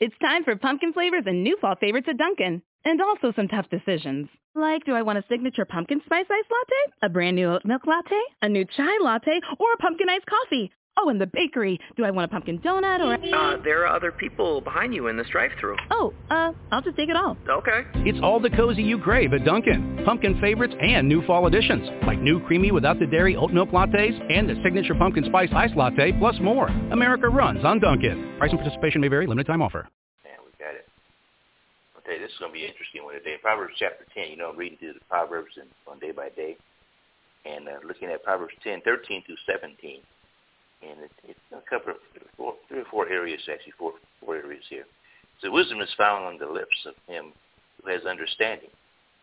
It's time for pumpkin flavors and new fall favorites at Dunkin'. And also some tough decisions. Like, do I want a signature pumpkin spice ice latte? A brand new oat milk latte? A new chai latte? Or a pumpkin iced coffee? Oh, and the bakery. Do I want a pumpkin donut or. Uh, there are other people behind you in this drive-thru. Oh, uh, I'll just take it all. Okay. It's all the cozy you crave at Dunkin'. Pumpkin favorites and new fall additions, like new creamy without the dairy oat milk lattes and the signature pumpkin spice ice latte, plus more. America runs on Dunkin'. Price and participation may vary. Limited time offer. Yeah, we got it. I'll tell you, this is going to be an interesting one today. Proverbs chapter 10. You know, I'm reading through the Proverbs and on day by day. And uh, looking at Proverbs 10, 13 through 17 and it, it's a couple three or four areas actually, four four areas here. So wisdom is found on the lips of him who has understanding,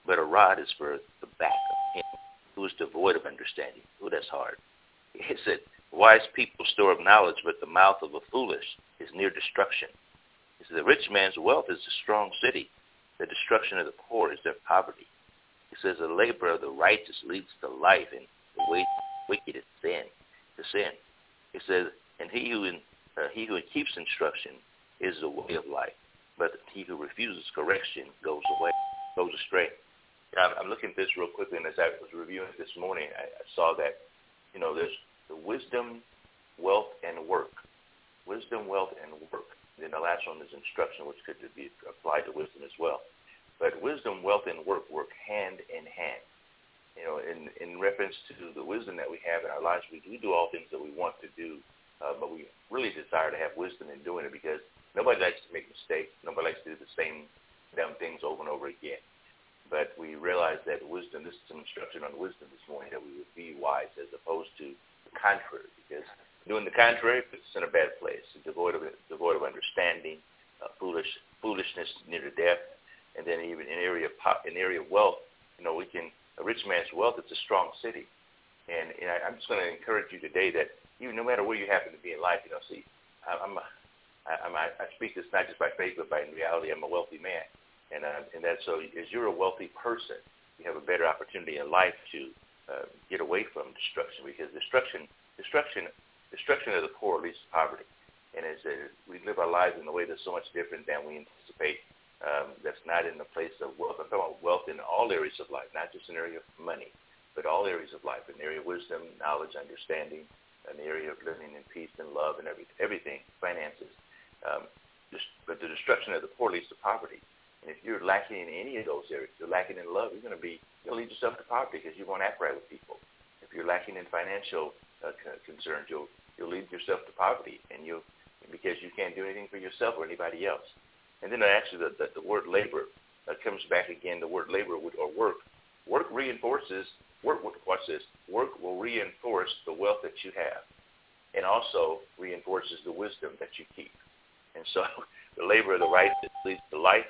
but a rod is for the back of him who is devoid of understanding. Oh, that's hard. It said, wise people store up knowledge, but the mouth of a foolish is near destruction. He said, the rich man's wealth is a strong city. The destruction of the poor is their poverty. He says, the labor of the righteous leads to life, and the way of the wicked is sin, to sin. It says, and he who, in, uh, he who keeps instruction is the way of life, but he who refuses correction goes away, goes astray. I'm, I'm looking at this real quickly, and as I was reviewing it this morning, I, I saw that, you know, there's the wisdom, wealth, and work. Wisdom, wealth, and work. Then the last one is instruction, which could be applied to wisdom as well. But wisdom, wealth, and work work hand in hand you know, in, in reference to the wisdom that we have in our lives, we, we do all things that we want to do, uh, but we really desire to have wisdom in doing it because nobody likes to make mistakes. Nobody likes to do the same dumb things over and over again. But we realize that wisdom, this is some instruction on wisdom this morning, that we would be wise as opposed to the contrary, because doing the contrary puts us in a bad place, devoid of, devoid of understanding, uh, foolish, foolishness near to death, and then even in area of, in area of wealth, you know, we can a rich man's wealth, it's a strong city. And, and I, I'm just going to encourage you today that even no matter where you happen to be in life, you know, see, I'm, a, I'm a, I speak this not just by faith, but by in reality. I'm a wealthy man, and uh, and that so as you're a wealthy person, you have a better opportunity in life to uh, get away from destruction because destruction, destruction, destruction of the poor leads to poverty. And as uh, we live our lives in a way that's so much different than we anticipate, um, that's not in the place of wealth. I'm talking about wealth in all areas of life, not just an area of money, but all areas of life, an area of wisdom, knowledge, understanding, an area of living in peace and love and every, everything, finances. Um, just, but the destruction of the poor leads to poverty. And if you're lacking in any of those areas, you're lacking in love, you're going to be, you'll lead yourself to poverty because you won't act right with people. If you're lacking in financial uh, concerns, you'll, you'll lead yourself to poverty and you'll, because you can't do anything for yourself or anybody else. And then actually the, the, the word labor uh, comes back again. The word labor would, or work. Work reinforces, work, watch this, work will reinforce the wealth that you have and also reinforces the wisdom that you keep. And so the labor of the righteous leads to life,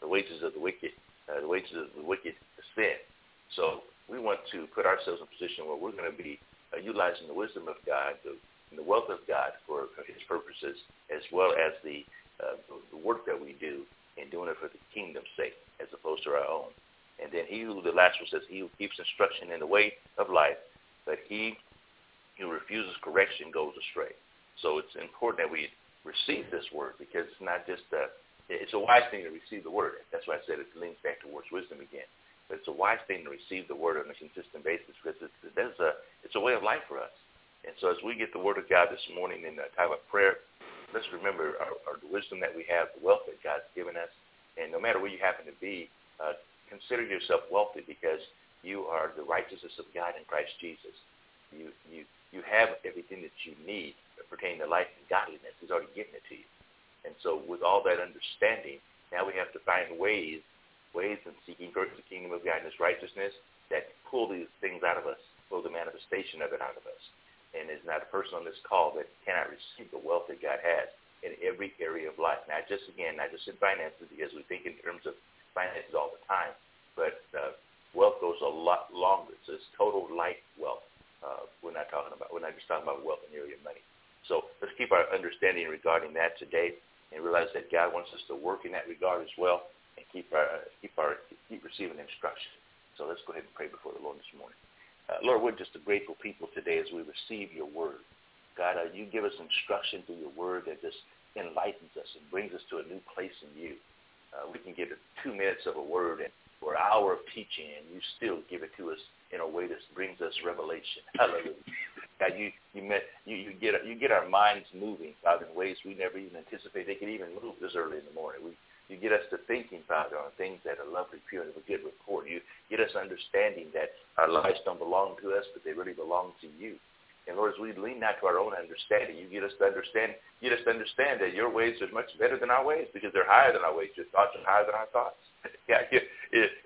the wages of the wicked, uh, the wages of the wicked is sin. So we want to put ourselves in a position where we're going to be uh, utilizing the wisdom of God, the, the wealth of God for, for his purposes, as well as the uh, the work that we do and doing it for the kingdom's sake as opposed to our own. And then he who, the last one says, he who keeps instruction in the way of life, but he who refuses correction goes astray. So it's important that we receive this word because it's not just a, it's a wise thing to receive the word. That's why I said it leans back towards wisdom again. But it's a wise thing to receive the word on a consistent basis because it's, it's, a, it's a way of life for us. And so as we get the word of God this morning in the time of prayer, let's remember our, our, wisdom that we have, the wealth that God's given us, and no matter where you happen to be, uh, consider yourself wealthy because you are the righteousness of God in Christ Jesus. You you you have everything that you need pertaining to life and godliness. He's already given it to you. And so with all that understanding, now we have to find ways, ways in seeking first the kingdom of God and his righteousness that pull these things out of us, pull the manifestation of it out of us and there's not a person on this call that cannot receive the wealth that God has in every area of life. Not just, again, not just in finances, because we think in terms of finances all the time, but uh, wealth goes a lot longer. So it's total life wealth. Uh, we're not talking about, we're not just talking about wealth in the area of money. So let's keep our understanding regarding that today and realize that God wants us to work in that regard as well and keep our, keep our, keep receiving instruction. So let's go ahead and pray before the Lord this morning. Uh, Lord, we're just a grateful people today as we receive your word. God, uh, you give us instruction through your word that just enlightens us and brings us to a new place in you. Uh, we can get two minutes of a word and or an hour of teaching, and you still give it to us in a way that brings us revelation. Hallelujah. God, you you met you, you get you get our minds moving, Father, in ways we never even anticipated they could even move this early in the morning. We you get us to thinking, Father, on things that are lovely, pure, and of a good report. You get us understanding that our lives don't belong to us, but they really belong to you. And Lord, as we lean not to our own understanding, you get us to understand, get us to understand that your ways are much better than our ways because they're higher than our ways. Your thoughts are higher than our thoughts. yeah, you,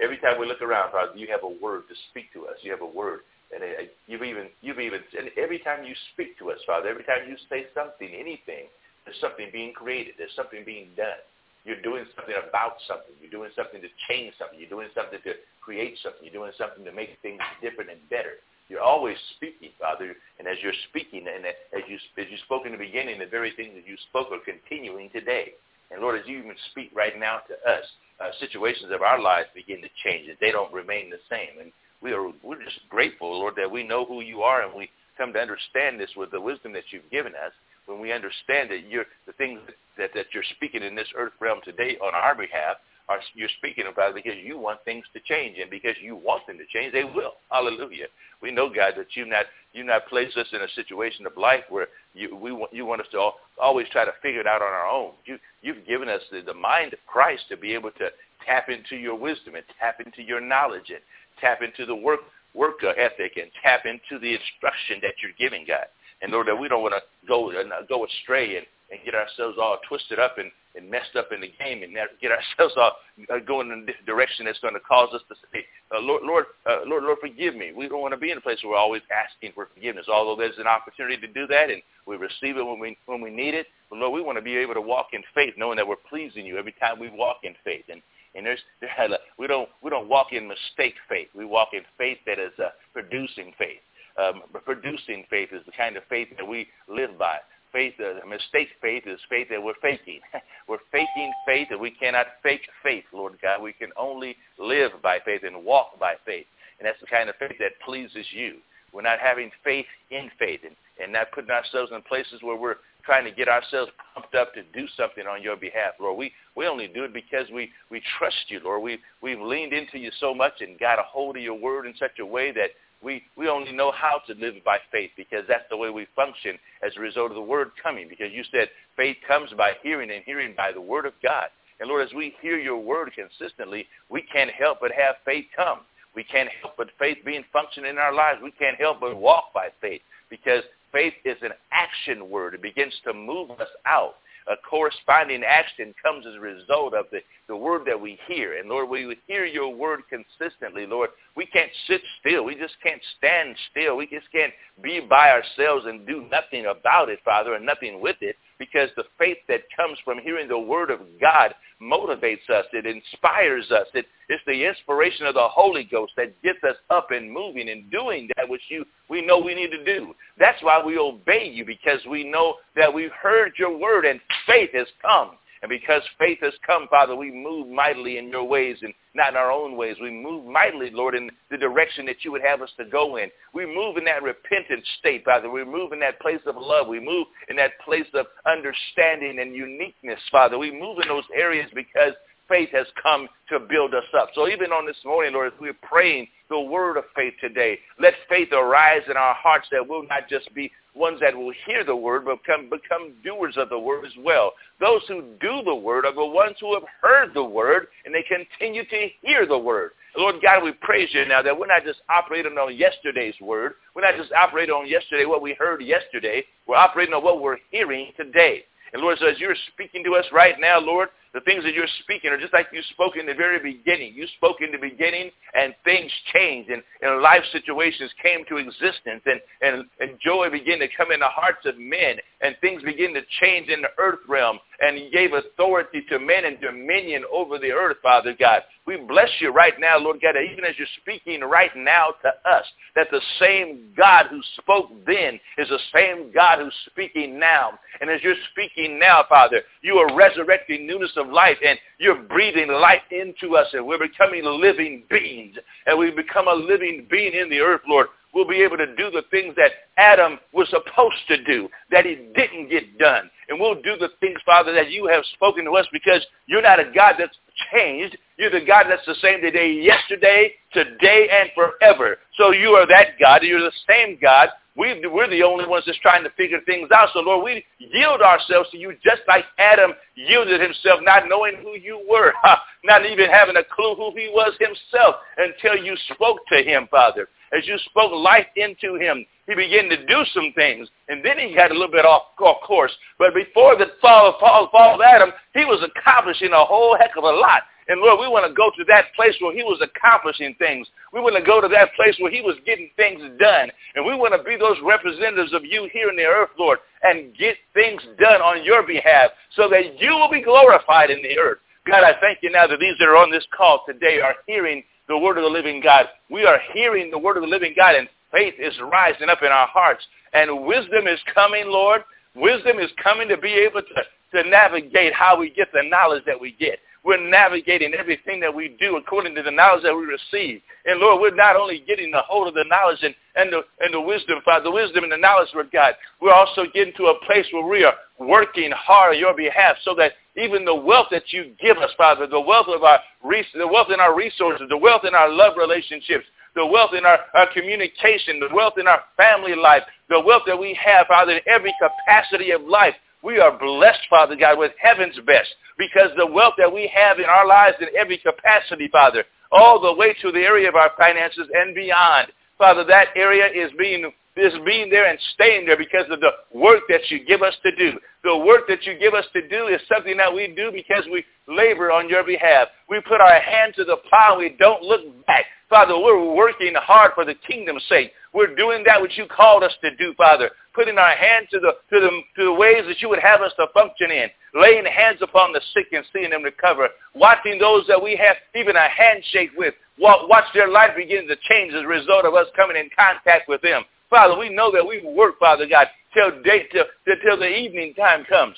every time we look around, Father, you have a word to speak to us. You have a word, and uh, you've even, you've even, and every time you speak to us, Father, every time you say something, anything, there's something being created. There's something being done. You're doing something about something. You're doing something to change something. You're doing something to create something. You're doing something to make things different and better. You're always speaking, Father, and as you're speaking, and as you as you spoke in the beginning, the very things that you spoke are continuing today. And Lord, as you even speak right now to us, uh, situations of our lives begin to change. They don't remain the same. And we are we're just grateful, Lord, that we know who you are, and we come to understand this with the wisdom that you've given us. When we understand that you're the things that that that you're speaking in this earth realm today on our behalf are you're speaking about because you want things to change, and because you want them to change, they will. Hallelujah. We know, God, that you not you not place us in a situation of life where you we want you want us to all, always try to figure it out on our own. You you've given us the, the mind of Christ to be able to tap into your wisdom and tap into your knowledge and tap into the work work ethic and tap into the instruction that you're giving, God. And Lord, that we don't want to go uh, go astray and, and get ourselves all twisted up and and messed up in the game and get ourselves all uh, going in a direction that's going to cause us to say, uh, Lord, Lord, uh, Lord, Lord, forgive me. We don't want to be in a place where we're always asking for forgiveness, although there's an opportunity to do that and we receive it when we when we need it. But Lord, we want to be able to walk in faith, knowing that we're pleasing you every time we walk in faith. And and there's there, we don't we don't walk in mistake faith. We walk in faith that is uh, producing faith. Um, producing faith is the kind of faith that we live by faith, uh, mistake faith is faith that we're faking. we're faking faith and we cannot fake faith, Lord God. We can only live by faith and walk by faith. And that's the kind of faith that pleases you. We're not having faith in faith and, and not putting ourselves in places where we're trying to get ourselves pumped up to do something on your behalf, Lord. We, we only do it because we, we trust you, Lord. We, we've leaned into you so much and got a hold of your word in such a way that we, we only know how to live by faith because that's the way we function as a result of the word coming. Because you said faith comes by hearing and hearing by the word of God. And Lord, as we hear your word consistently, we can't help but have faith come. We can't help but faith being functioning in our lives. We can't help but walk by faith because faith is an action word. It begins to move us out a corresponding action comes as a result of the, the word that we hear. And Lord, we hear your word consistently, Lord. We can't sit still. We just can't stand still. We just can't be by ourselves and do nothing about it, Father, and nothing with it because the faith that comes from hearing the word of God motivates us. It inspires us. It, it's the inspiration of the Holy Ghost that gets us up and moving and doing that which you we know we need to do. That's why we obey you because we know that we've heard your word and faith has come. And because faith has come, Father, we move mightily in your ways and not in our own ways. We move mightily, Lord, in the direction that you would have us to go in. We move in that repentant state, Father. We move in that place of love. We move in that place of understanding and uniqueness, Father. We move in those areas because faith has come to build us up. So even on this morning, Lord, as we're praying the word of faith today, let faith arise in our hearts that we'll not just be ones that will hear the word, but become, become doers of the word as well. Those who do the word are the ones who have heard the word, and they continue to hear the word. Lord God, we praise you now that we're not just operating on yesterday's word. We're not just operating on yesterday, what we heard yesterday. We're operating on what we're hearing today. And Lord, so as you're speaking to us right now, Lord, the things that you're speaking are just like you spoke in the very beginning. You spoke in the beginning and things changed and, and life situations came to existence and, and, and joy began to come in the hearts of men and things begin to change in the earth realm and you gave authority to men and dominion over the earth, Father God. We bless you right now, Lord God, even as you're speaking right now to us, that the same God who spoke then is the same God who's speaking now. And as you're speaking now, Father, you are resurrecting newness of life and you're breathing life into us and we're becoming living beings. And we become a living being in the earth, Lord we'll be able to do the things that Adam was supposed to do, that he didn't get done. And we'll do the things, Father, that you have spoken to us because you're not a God that's changed. You're the God that's the same today, yesterday, today, and forever. So you are that God. You're the same God we, we're the only ones that's trying to figure things out. So, Lord, we yield ourselves to you just like Adam yielded himself, not knowing who you were, not even having a clue who he was himself until you spoke to him, Father. As you spoke life into him, he began to do some things, and then he got a little bit off, off course. But before the fall, of, fall, fall of Adam, he was accomplishing a whole heck of a lot. And Lord, we want to go to that place where he was accomplishing things. We want to go to that place where he was getting things done. And we want to be those representatives of you here in the earth, Lord, and get things done on your behalf so that you will be glorified in the earth. God, I thank you now that these that are on this call today are hearing the word of the living God. We are hearing the word of the living God, and faith is rising up in our hearts. And wisdom is coming, Lord. Wisdom is coming to be able to, to navigate how we get the knowledge that we get. We're navigating everything that we do according to the knowledge that we receive. And Lord, we're not only getting the hold of the knowledge and, and, the, and the wisdom, Father, the wisdom and the knowledge, Lord God, we're also getting to a place where we are working hard on your behalf so that even the wealth that you give us, Father, the wealth of our the wealth in our resources, the wealth in our love relationships, the wealth in our, our communication, the wealth in our family life, the wealth that we have, Father, in every capacity of life. We are blessed, Father God, with heaven's best because the wealth that we have in our lives in every capacity, Father, all the way to the area of our finances and beyond. Father, that area is being is being there and staying there because of the work that you give us to do. The work that you give us to do is something that we do because we labor on your behalf. We put our hand to the plow. We don't look back. Father, we're working hard for the kingdom's sake. We're doing that which you called us to do, Father. Putting our hand to the, to the, to the ways that you would have us to function in. Laying hands upon the sick and seeing them recover. Watching those that we have even a handshake with. Watch their life begin to change as a result of us coming in contact with them. Father, we know that we work, Father God, till, day, till, till the evening time comes.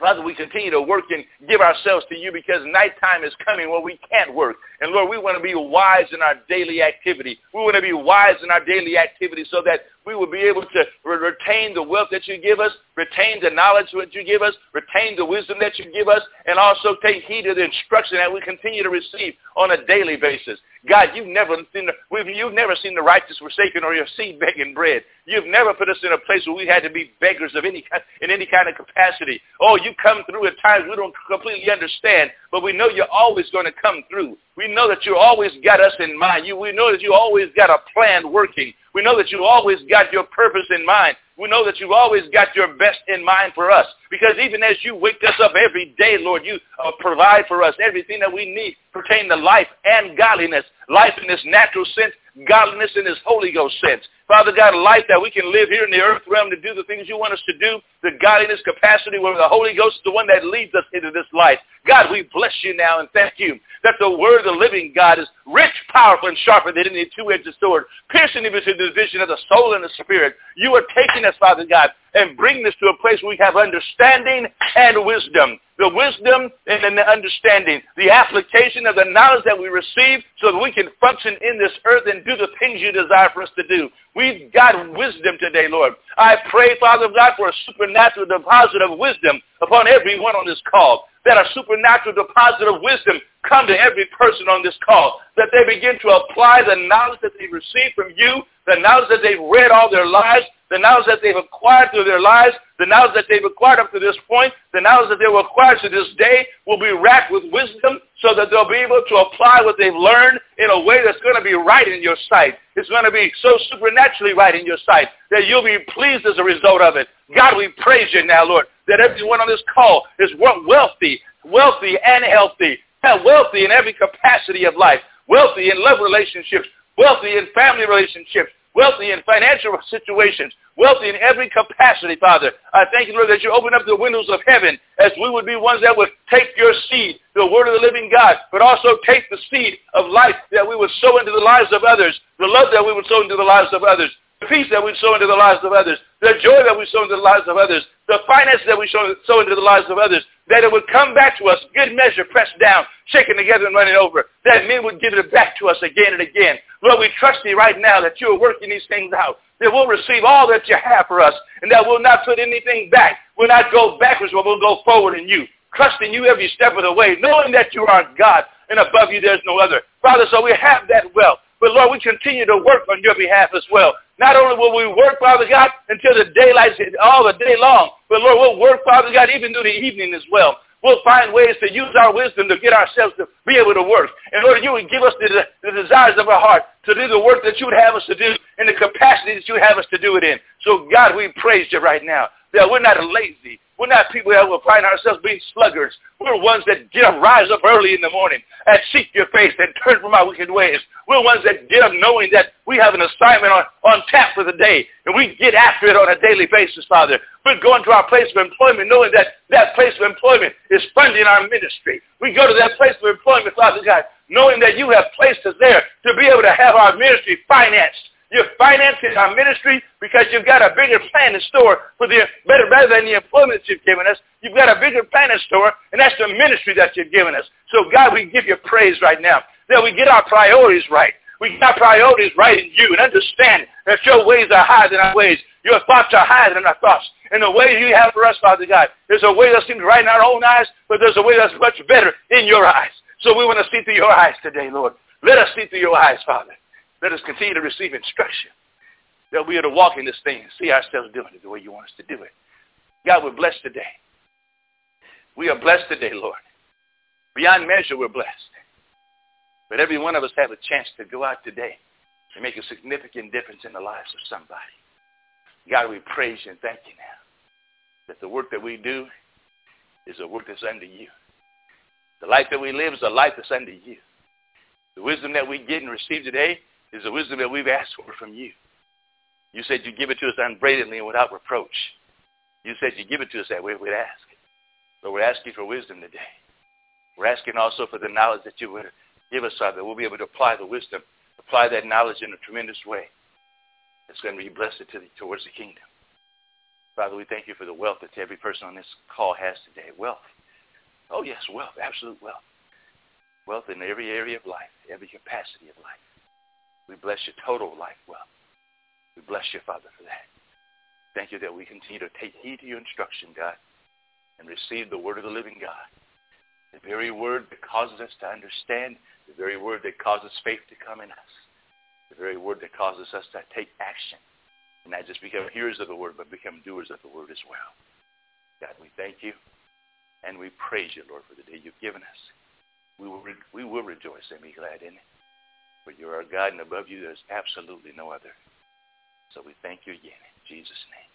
Father, we continue to work and give ourselves to you because nighttime is coming where we can't work. And Lord, we want to be wise in our daily activity. We want to be wise in our daily activity so that we will be able to retain the wealth that you give us, retain the knowledge that you give us, retain the wisdom that you give us, and also take heed of the instruction that we continue to receive on a daily basis. God, you've never seen the, you've never seen the righteous forsaken or your seed begging bread. You've never put us in a place where we had to be beggars of any in any kind of capacity. Oh, you come through at times we don't completely understand, but we know you're always going to come through. We know that you always got us in mind. You, we know that you always got a plan working. We know that you always got your purpose in mind. We know that you've always got your best in mind for us. Because even as you wake us up every day, Lord, you uh, provide for us everything that we need pertaining to life and godliness. Life in this natural sense, godliness in this Holy Ghost sense. Father God, life that we can live here in the earth realm to do the things you want us to do, the godliness capacity where the Holy Ghost is the one that leads us into this life. God, we bless you now and thank you that the word of the living God is rich, powerful, and sharper than any two-edged sword, piercing even to the division of the soul and the spirit. You are taking us, Father God, and bringing us to a place where we have understanding and wisdom. The wisdom and the understanding, the application of the knowledge that we receive so that we can function in this earth and do the things you desire for us to do. We've got wisdom today, Lord. I pray, Father God, for a supernatural deposit of wisdom upon everyone on this call that a supernatural deposit of wisdom come to every person on this call, that they begin to apply the knowledge that they received from you, the knowledge that they've read all their lives, the knowledge that they've acquired through their lives, the knowledge that they've acquired up to this point, the knowledge that they will acquire to this day will be racked with wisdom so that they'll be able to apply what they've learned in a way that's going to be right in your sight. It's going to be so supernaturally right in your sight that you'll be pleased as a result of it. God, we praise you now, Lord, that everyone on this call is wealthy, wealthy and healthy, wealthy in every capacity of life, wealthy in love relationships, wealthy in family relationships, wealthy in financial situations, wealthy in every capacity, Father. I thank you, Lord, that you open up the windows of heaven as we would be ones that would take your seed, the word of the living God, but also take the seed of life that we would sow into the lives of others, the love that we would sow into the lives of others, the peace that we sow into the lives of others, the joy that we sow into the lives of others, the finances that we sow into the lives of others, that it would come back to us, good measure, pressed down, shaken together and running over, that men would give it back to us again and again. Lord, we trust thee right now that you are working these things out, that we'll receive all that you have for us, and that we'll not put anything back. We'll not go backwards, but we'll go forward in you, trusting you every step of the way, knowing that you are God, and above you there's no other. Father, so we have that wealth. But Lord, we continue to work on your behalf as well. Not only will we work, Father God, until the daylight, all the day long, but Lord, we'll work, Father God, even through the evening as well. We'll find ways to use our wisdom to get ourselves to be able to work. And Lord, you would give us the, the desires of our heart to do the work that you would have us to do in the capacity that you would have us to do it in. So God, we praise you right now that we're not lazy. We're not people that will find ourselves being sluggards. We're ones that get up, rise up early in the morning and seek your face and turn from our wicked ways. We're ones that get up knowing that we have an assignment on, on tap for the day, and we get after it on a daily basis, Father. We're going to our place of employment knowing that that place of employment is funding our ministry. We go to that place of employment, Father God, knowing that you have placed us there to be able to have our ministry financed you're financing our ministry because you've got a bigger plan in store for the better rather than the employment you've given us. You've got a bigger plan in store, and that's the ministry that you've given us. So God, we give you praise right now that we get our priorities right. We get our priorities right in you and understand that your ways are higher than our ways. Your thoughts are higher than our thoughts. And the way you have for us, Father God, there's a way that seems right in our own eyes, but there's a way that's much better in your eyes. So we want to see through your eyes today, Lord. Let us see through your eyes, Father. Let us continue to receive instruction that we are to walk in this thing and see ourselves doing it the way you want us to do it. God, we're blessed today. We are blessed today, Lord. Beyond measure, we're blessed. But every one of us have a chance to go out today and make a significant difference in the lives of somebody. God, we praise you and thank you now that the work that we do is a work that's under you. The life that we live is a life that's under you. The wisdom that we get and receive today is the wisdom that we've asked for from you. You said you give it to us unbraidedly and without reproach. You said you give it to us that way we'd ask. But we're asking for wisdom today. We're asking also for the knowledge that you would give us, Father, that we'll be able to apply the wisdom, apply that knowledge in a tremendous way. It's going to be blessed to the, towards the kingdom. Father, we thank you for the wealth that every person on this call has today. Wealth. Oh, yes, wealth, absolute wealth. Wealth in every area of life, every capacity of life. We bless your total life well. We bless you, Father, for that. Thank you that we continue to take heed to your instruction, God, and receive the word of the living God. The very word that causes us to understand, the very word that causes faith to come in us, the very word that causes us to take action, and not just become hearers of the word, but become doers of the word as well. God, we thank you, and we praise you, Lord, for the day you've given us. We will, re- we will rejoice and be glad in it. For you're our God, and above you there's absolutely no other. So we thank you again in Jesus' name.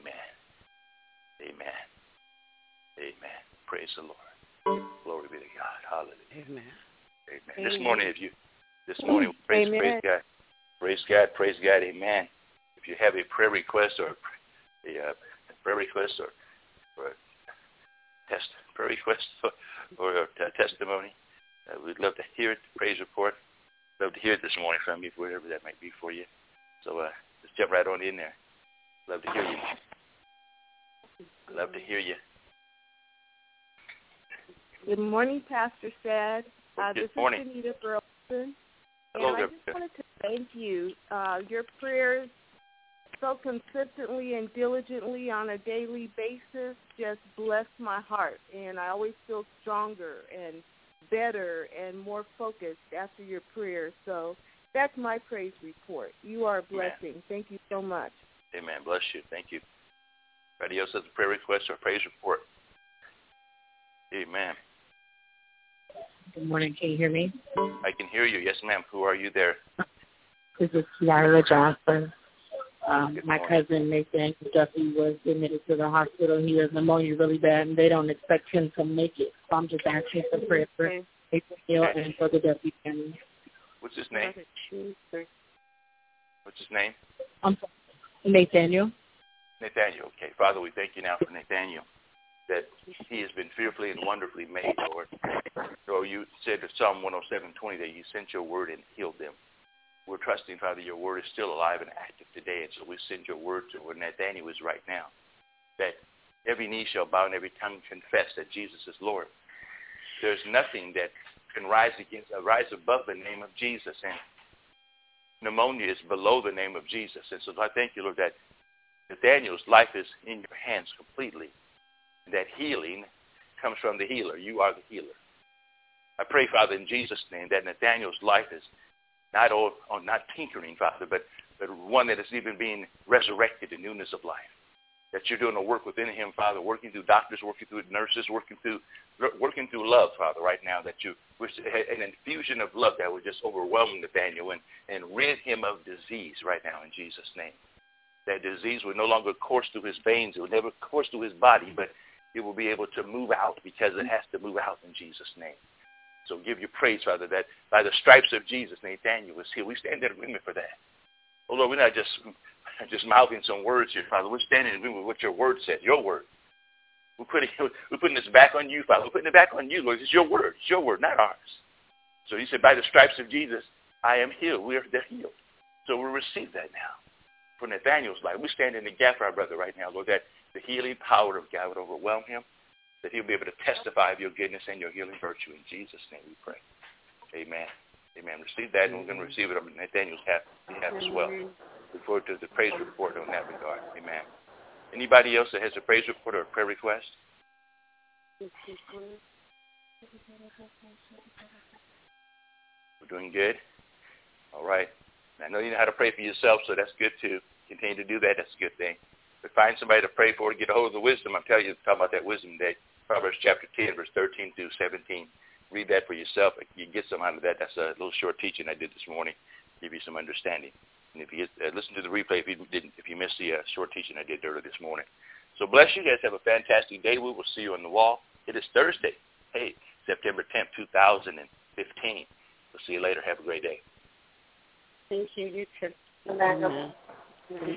Amen. Amen. Amen. Praise the Lord. Glory be to God. Hallelujah. Amen. Amen. Amen. This morning, if you, this morning, praise, praise God. Praise God. Praise God. Amen. If you have a prayer request or a, uh, prayer request or, or a test, prayer request or, or a testimony, uh, we'd love to hear it, praise report. Love to hear it this morning from you, whatever that might be for you. So uh, just jump right on in there. Love to hear you. Love to hear you. Good morning, Pastor Sad. Uh, Good this morning. is Anita Burleson. Hello and there. I just wanted to thank you. Uh, your prayers so consistently and diligently on a daily basis just bless my heart. And I always feel stronger and better and more focused after your prayer. So that's my praise report. You are a blessing. Amen. Thank you so much. Amen. Bless you. Thank you. Anybody else has a prayer request or praise report? Amen. Good morning. Can you hear me? I can hear you. Yes, ma'am. Who are you there? This is Kiara Johnson. Um, my cousin Nathan Duffy was admitted to the hospital. He has pneumonia really bad, and they don't expect him to make it. So I'm just asking for prayer for Okay. Nathan Hill Okay. and for the Duffy family. What's his name? What's his name? I'm sorry. Nathaniel. Nathaniel. Okay. Father, we thank you now for Nathaniel, that he has been fearfully and wonderfully made, Lord. So you said in Psalm 107.20 that you sent your word and healed them. We're trusting, Father, your word is still alive and active today. And so we send your word to where Nathaniel is right now. That every knee shall bow and every tongue confess that Jesus is Lord. There's nothing that can rise against, uh, rise above the name of Jesus. And pneumonia is below the name of Jesus. And so I thank you, Lord, that Nathaniel's life is in your hands completely. That healing comes from the healer. You are the healer. I pray, Father, in Jesus' name, that Nathaniel's life is not all, oh, not tinkering, Father, but, but one that is even being resurrected in newness of life. That you're doing a work within him, Father, working through doctors, working through nurses, working through working through love, Father, right now, that you wish an infusion of love that would just overwhelm Nathaniel and, and rid him of disease right now in Jesus' name. That disease would no longer course through his veins, it would never course through his body, but it will be able to move out because it has to move out in Jesus' name. So give you praise, Father, that by the stripes of Jesus, Nathaniel is here. We stand in agreement for that. Oh, Lord, we're not just, just mouthing some words here, Father. We're standing in agreement with what your word says, your word. We're putting, we're putting this back on you, Father. We're putting it back on you, Lord. It's your word. It's your word, not ours. So you said, by the stripes of Jesus, I am healed. We're they're healed. So we receive that now. For Nathaniel's life, we stand in the gap for our brother right now, Lord, that the healing power of God would overwhelm him, that he'll be able to testify of your goodness and your healing virtue. In Jesus' name we pray. Amen. Amen. Receive that, and we're going to receive it on Nathaniel's behalf as well. Look forward to the praise report on that regard. Amen. Anybody else that has a praise report or a prayer request? We're doing good. All right. I know you know how to pray for yourself, so that's good too. Continue to do that. That's a good thing. But find somebody to pray for to get a hold of the wisdom. I'm telling you, talk about that wisdom day. Proverbs chapter 10, verse 13 through 17. Read that for yourself. You get some out of that. That's a little short teaching I did this morning. Give you some understanding. And if you uh, listen to the replay, if you didn't, if you missed the uh, short teaching I did earlier this morning. So bless you guys. Have a fantastic day. We will see you on the wall. It is Thursday. Hey, September 10th, 2015. We'll see you later. Have a great day. Thank you. You too. Mm-hmm.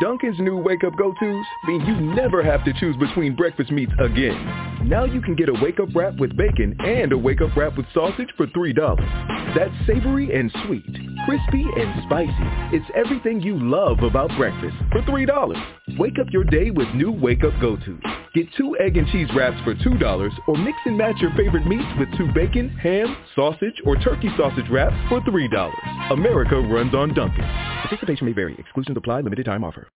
Dunkin's new Wake Up Go-Tos mean you never have to choose between breakfast meats again. Now you can get a Wake Up Wrap with bacon and a Wake Up Wrap with sausage for $3. That's savory and sweet, crispy and spicy. It's everything you love about breakfast for $3. Wake up your day with new Wake Up Go-Tos. Get two egg and cheese wraps for $2 or mix and match your favorite meats with two bacon, ham, sausage, or turkey sausage wraps for $3. America runs on Dunkin'. Participation may vary. Exclusions apply. Limited time offer.